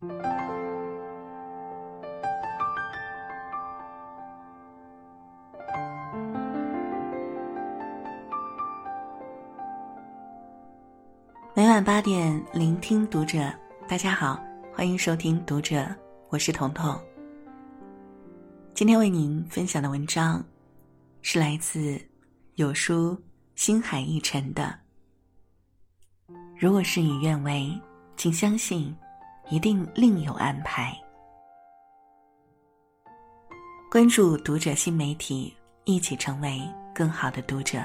每晚八点，聆听读者。大家好，欢迎收听《读者》，我是彤彤。今天为您分享的文章是来自有书星海一晨的。如果事与愿违，请相信，一定另有安排。关注《读者》新媒体，一起成为更好的读者。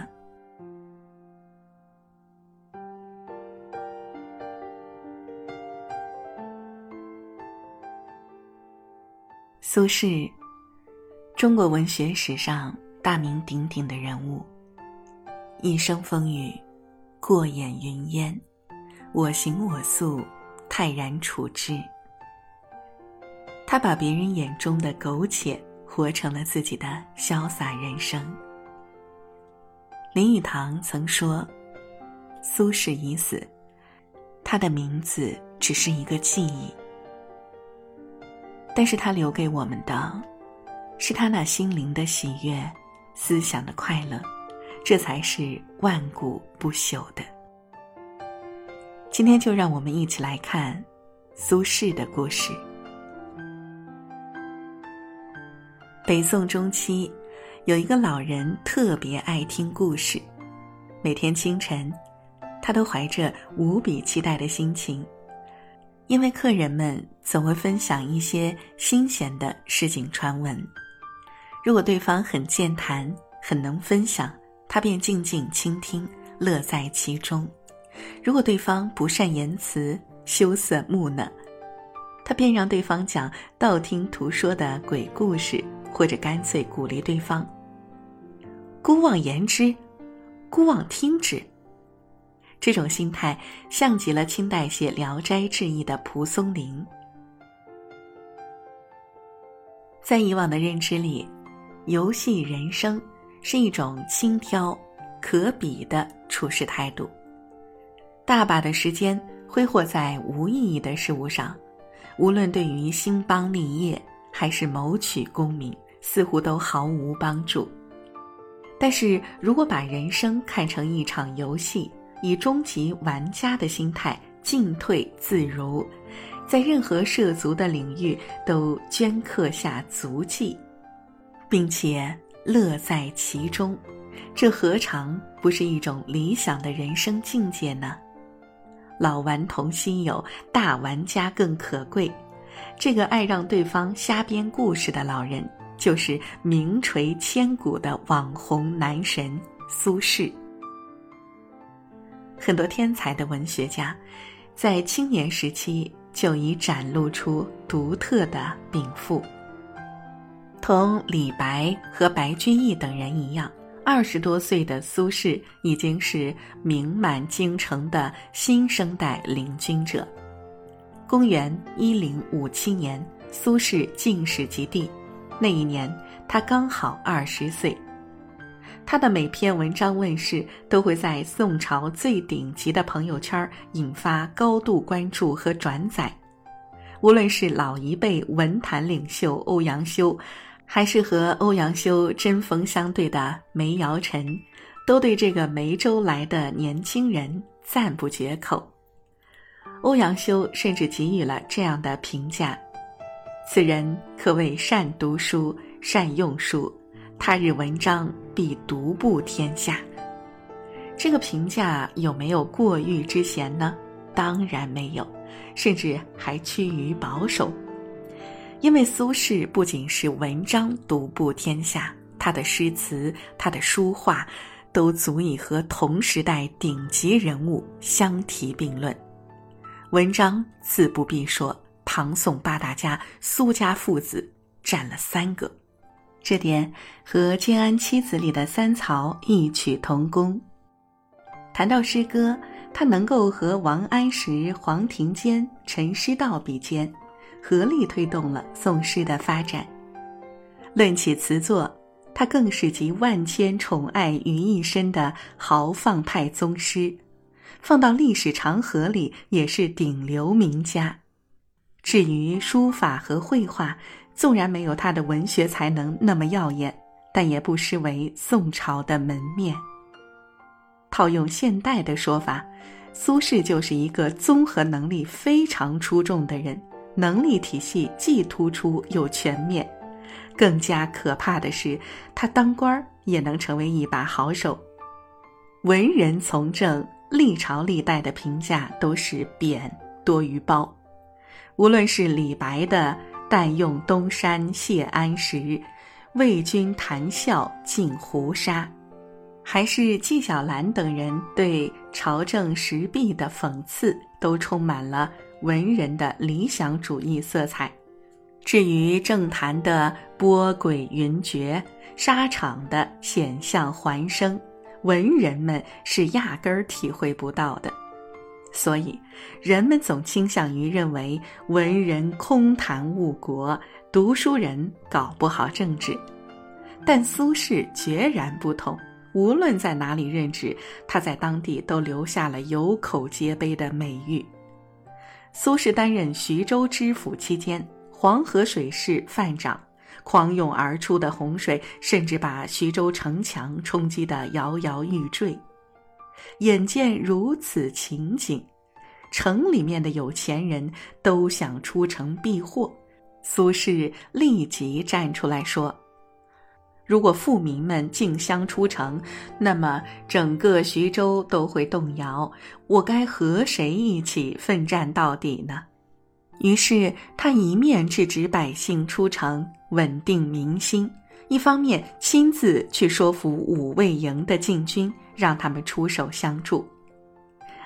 苏轼，中国文学史上大名鼎鼎的人物，一生风雨，过眼云烟，我行我素，泰然处之。他把别人眼中的苟且，活成了自己的潇洒人生。林语堂曾说：“苏轼已死，他的名字只是一个记忆。”但是他留给我们的，是他那心灵的喜悦、思想的快乐，这才是万古不朽的。今天就让我们一起来看苏轼的故事。北宋中期，有一个老人特别爱听故事，每天清晨，他都怀着无比期待的心情。因为客人们总会分享一些新鲜的市井传闻，如果对方很健谈、很能分享，他便静静倾听，乐在其中；如果对方不善言辞、羞涩木讷，他便让对方讲道听途说的鬼故事，或者干脆鼓励对方：“姑妄言之，姑妄听之。”这种心态像极了清代写《聊斋志异》的蒲松龄。在以往的认知里，游戏人生是一种轻佻、可比的处事态度。大把的时间挥霍在无意义的事物上，无论对于兴邦立业还是谋取功名，似乎都毫无帮助。但是如果把人生看成一场游戏，以终极玩家的心态进退自如，在任何涉足的领域都镌刻下足迹，并且乐在其中，这何尝不是一种理想的人生境界呢？老顽童心有，大玩家更可贵。这个爱让对方瞎编故事的老人，就是名垂千古的网红男神苏轼。很多天才的文学家，在青年时期就已展露出独特的禀赋。同李白和白居易等人一样，二十多岁的苏轼已经是名满京城的新生代领军者。公元一零五七年，苏轼进士及第，那一年他刚好二十岁。他的每篇文章问世，都会在宋朝最顶级的朋友圈引发高度关注和转载。无论是老一辈文坛领袖欧阳修，还是和欧阳修针锋相对的梅尧臣，都对这个梅州来的年轻人赞不绝口。欧阳修甚至给予了这样的评价：“此人可谓善读书，善用书。”他日文章必独步天下，这个评价有没有过誉之嫌呢？当然没有，甚至还趋于保守。因为苏轼不仅是文章独步天下，他的诗词、他的书画，都足以和同时代顶级人物相提并论。文章自不必说，唐宋八大家苏家父子占了三个。这点和建安七子里的三曹异曲同工。谈到诗歌，他能够和王安石、黄庭坚、陈师道比肩，合力推动了宋诗的发展。论起词作，他更是集万千宠爱于一身的豪放派宗师，放到历史长河里也是顶流名家。至于书法和绘画，纵然没有他的文学才能那么耀眼，但也不失为宋朝的门面。套用现代的说法，苏轼就是一个综合能力非常出众的人，能力体系既突出又全面。更加可怕的是，他当官也能成为一把好手。文人从政，历朝历代的评价都是贬多于褒。无论是李白的“但用东山谢安石，为君谈笑尽胡沙”，还是纪晓岚等人对朝政时弊的讽刺，都充满了文人的理想主义色彩。至于政坛的波诡云谲，沙场的险象环生，文人们是压根儿体会不到的。所以，人们总倾向于认为文人空谈误国，读书人搞不好政治。但苏轼决然不同，无论在哪里任职，他在当地都留下了有口皆碑的美誉。苏轼担任徐州知府期间，黄河水势泛涨，狂涌而出的洪水甚至把徐州城墙冲击得摇摇欲坠。眼见如此情景，城里面的有钱人都想出城避祸。苏轼立即站出来说：“如果富民们竞相出城，那么整个徐州都会动摇。我该和谁一起奋战到底呢？”于是他一面制止百姓出城，稳定民心。一方面亲自去说服五卫营的禁军，让他们出手相助，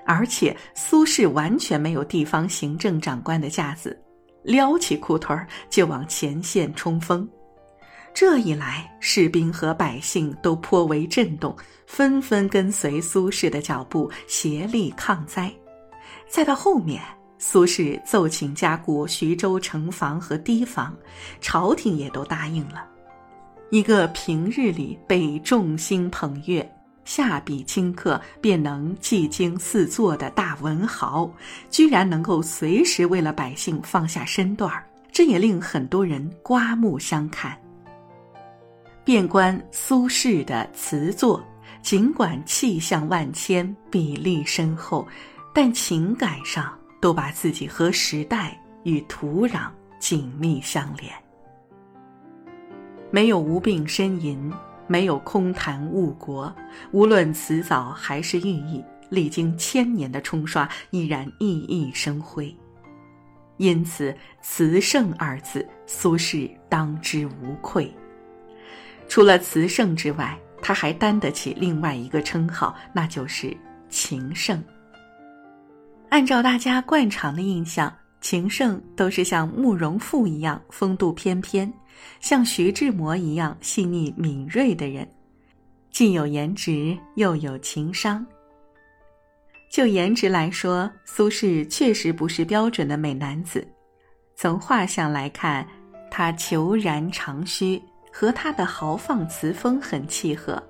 而且苏轼完全没有地方行政长官的架子，撩起裤腿儿就往前线冲锋。这一来，士兵和百姓都颇为震动，纷纷跟随苏轼的脚步，协力抗灾。再到后面，苏轼奏请加固徐州城防和堤防，朝廷也都答应了。一个平日里被众星捧月、下笔顷刻便能技惊四座的大文豪，居然能够随时为了百姓放下身段儿，这也令很多人刮目相看。遍观苏轼的词作，尽管气象万千、笔力深厚，但情感上都把自己和时代与土壤紧密相连。没有无病呻吟，没有空谈误国，无论词藻还是寓意，历经千年的冲刷，依然熠熠生辉。因此，“词圣”二字，苏轼当之无愧。除了词圣之外，他还担得起另外一个称号，那就是情圣。按照大家惯常的印象，情圣都是像慕容复一样风度翩翩。像徐志摩一样细腻敏锐的人，既有颜值又有情商。就颜值来说，苏轼确实不是标准的美男子。从画像来看，他虬髯长须，和他的豪放词风很契合。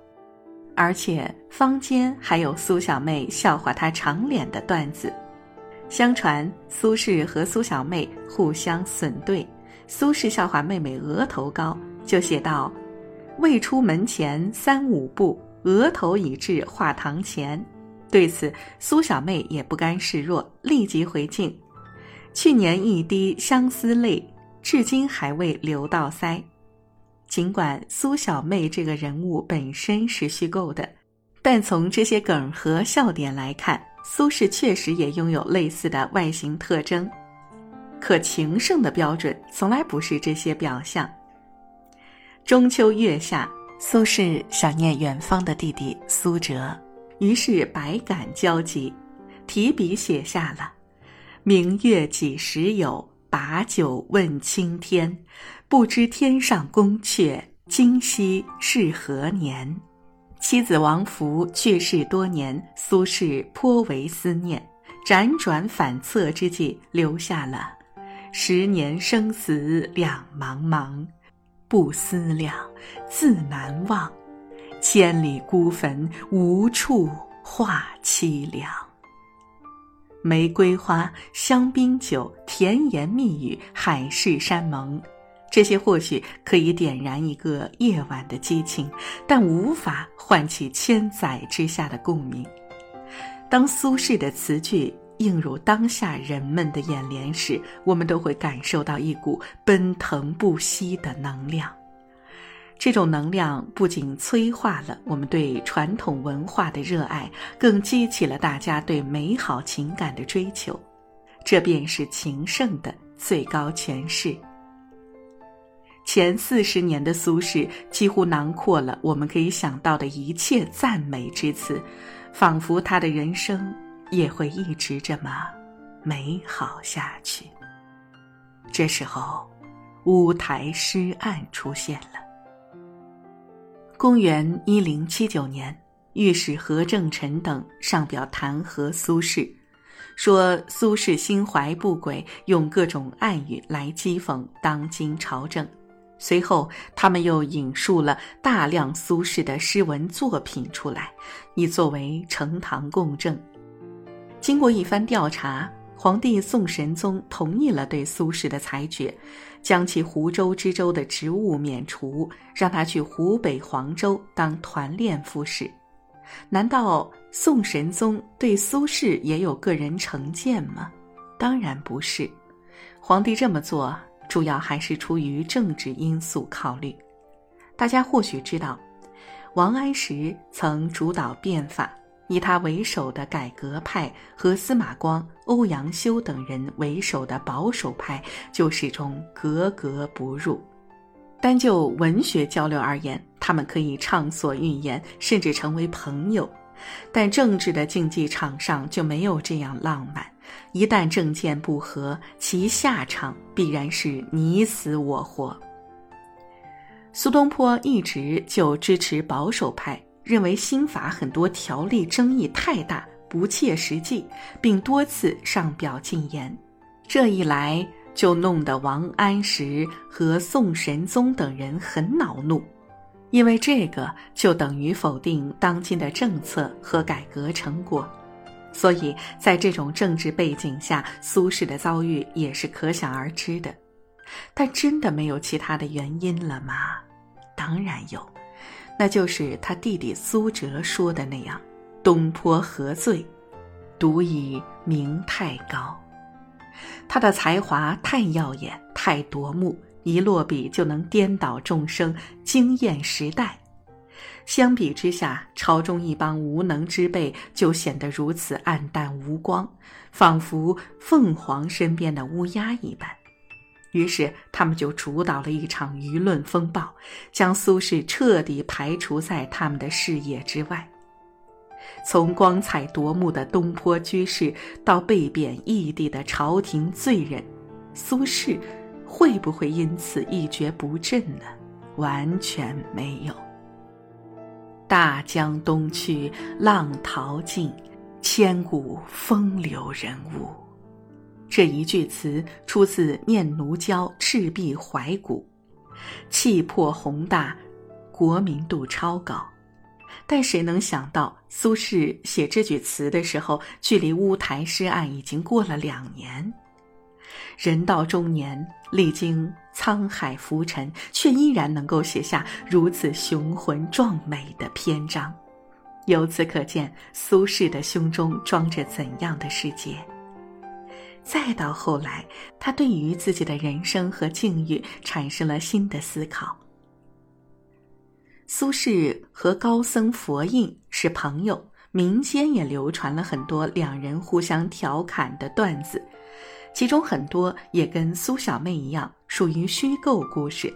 而且坊间还有苏小妹笑话他长脸的段子。相传苏轼和苏小妹互相损对。苏轼笑话妹妹额头高，就写道：“未出门前三五步，额头已至画堂前。”对此，苏小妹也不甘示弱，立即回敬：“去年一滴相思泪，至今还未流到腮。”尽管苏小妹这个人物本身是虚构的，但从这些梗和笑点来看，苏轼确实也拥有类似的外形特征。可情圣的标准从来不是这些表象。中秋月下，苏轼想念远方的弟弟苏辙，于是百感交集，提笔写下了：“明月几时有？把酒问青天。不知天上宫阙，今夕是何年？”妻子王弗去世多年，苏轼颇为思念，辗转反侧之际，留下了。十年生死两茫茫，不思量，自难忘。千里孤坟，无处话凄凉。玫瑰花、香槟酒、甜言蜜语、海誓山盟，这些或许可以点燃一个夜晚的激情，但无法唤起千载之下的共鸣。当苏轼的词句映入当下人们的眼帘时，我们都会感受到一股奔腾不息的能量。这种能量不仅催化了我们对传统文化的热爱，更激起了大家对美好情感的追求。这便是情圣的最高诠释。前四十年的苏轼几乎囊括了我们可以想到的一切赞美之词，仿佛他的人生也会一直这么美好下去。这时候，乌台诗案出现了。公元一零七九年，御史何正臣等上表弹劾苏轼，说苏轼心怀不轨，用各种暗语来讥讽当今朝政。随后，他们又引述了大量苏轼的诗文作品出来，以作为呈堂供证。经过一番调查。皇帝宋神宗同意了对苏轼的裁决，将其湖州知州的职务免除，让他去湖北黄州当团练副使。难道宋神宗对苏轼也有个人成见吗？当然不是，皇帝这么做主要还是出于政治因素考虑。大家或许知道，王安石曾主导变法。以他为首的改革派和司马光、欧阳修等人为首的保守派就始终格格不入。单就文学交流而言，他们可以畅所欲言，甚至成为朋友；但政治的竞技场上就没有这样浪漫。一旦政见不合，其下场必然是你死我活。苏东坡一直就支持保守派。认为新法很多条例争议太大，不切实际，并多次上表进言。这一来，就弄得王安石和宋神宗等人很恼怒，因为这个就等于否定当今的政策和改革成果。所以在这种政治背景下，苏轼的遭遇也是可想而知的。但真的没有其他的原因了吗？当然有。那就是他弟弟苏辙说的那样：“东坡何罪？独以名太高。”他的才华太耀眼、太夺目，一落笔就能颠倒众生、惊艳时代。相比之下，朝中一帮无能之辈就显得如此暗淡无光，仿佛凤凰身边的乌鸦一般。于是，他们就主导了一场舆论风暴，将苏轼彻底排除在他们的视野之外。从光彩夺目的东坡居士，到被贬异地的朝廷罪人，苏轼会不会因此一蹶不振呢？完全没有。大江东去，浪淘尽，千古风流人物。这一句词出自《念奴娇·赤壁怀古》，气魄宏大，国民度超高。但谁能想到，苏轼写这句词的时候，距离乌台诗案已经过了两年。人到中年，历经沧海浮沉，却依然能够写下如此雄浑壮美的篇章。由此可见，苏轼的胸中装着怎样的世界。再到后来，他对于自己的人生和境遇产生了新的思考。苏轼和高僧佛印是朋友，民间也流传了很多两人互相调侃的段子，其中很多也跟苏小妹一样属于虚构故事，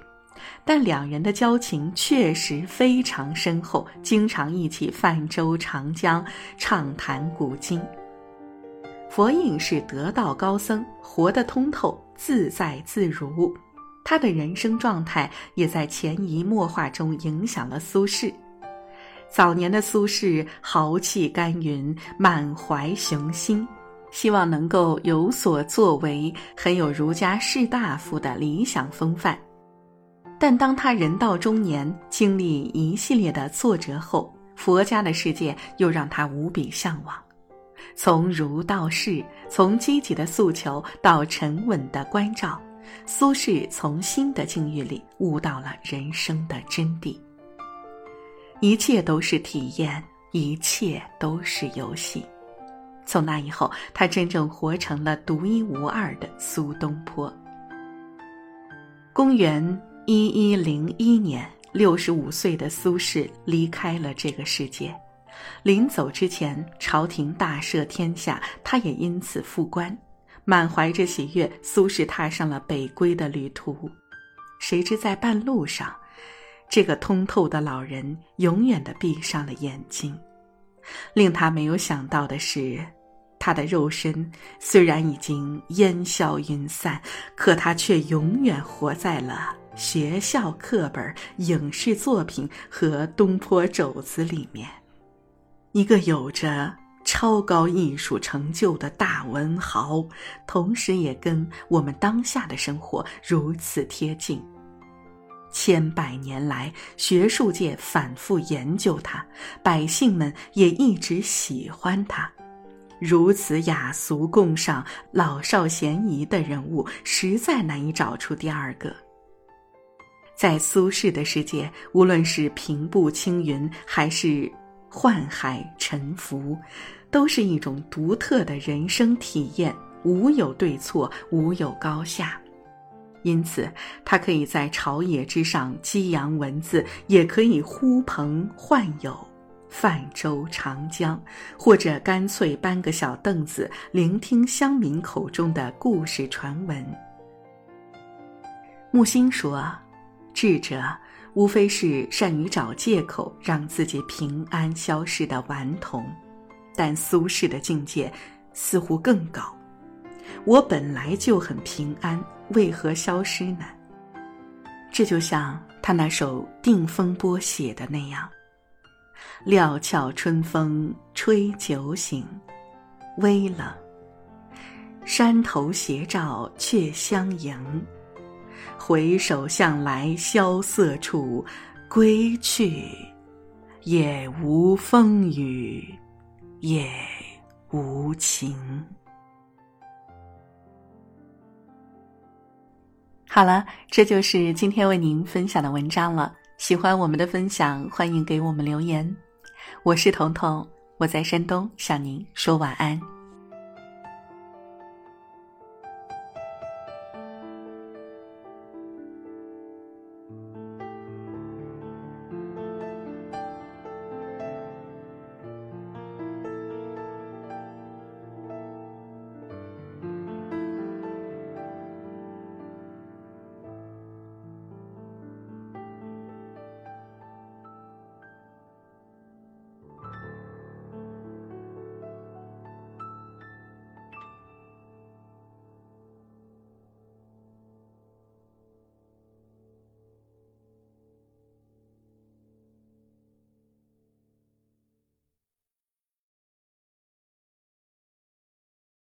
但两人的交情确实非常深厚，经常一起泛舟长江，畅谈古今。佛印是得道高僧，活得通透，自在自如。他的人生状态也在潜移默化中影响了苏轼。早年的苏轼豪气干云，满怀雄心，希望能够有所作为，很有儒家士大夫的理想风范。但当他人到中年，经历一系列的挫折后，佛家的世界又让他无比向往。从儒到士，从积极的诉求到沉稳的关照，苏轼从新的境遇里悟到了人生的真谛。一切都是体验，一切都是游戏。从那以后，他真正活成了独一无二的苏东坡。公元一一零一年，六十五岁的苏轼离开了这个世界。临走之前，朝廷大赦天下，他也因此复官。满怀着喜悦，苏轼踏上了北归的旅途。谁知在半路上，这个通透的老人永远的闭上了眼睛。令他没有想到的是，他的肉身虽然已经烟消云散，可他却永远活在了学校课本、影视作品和东坡肘子里面。一个有着超高艺术成就的大文豪，同时也跟我们当下的生活如此贴近。千百年来，学术界反复研究他，百姓们也一直喜欢他。如此雅俗共赏、老少咸宜的人物，实在难以找出第二个。在苏轼的世界，无论是平步青云，还是……宦海沉浮，都是一种独特的人生体验，无有对错，无有高下。因此，他可以在朝野之上激扬文字，也可以呼朋唤友，泛舟长江，或者干脆搬个小凳子，聆听乡民口中的故事传闻。木心说：“智者。”无非是善于找借口让自己平安消失的顽童，但苏轼的境界似乎更高。我本来就很平安，为何消失呢？这就像他那首《定风波》写的那样：“料峭春风吹酒醒，微冷，山头斜照却相迎。”回首向来萧瑟处，归去，也无风雨也无晴。好了，这就是今天为您分享的文章了。喜欢我们的分享，欢迎给我们留言。我是彤彤，我在山东向您说晚安。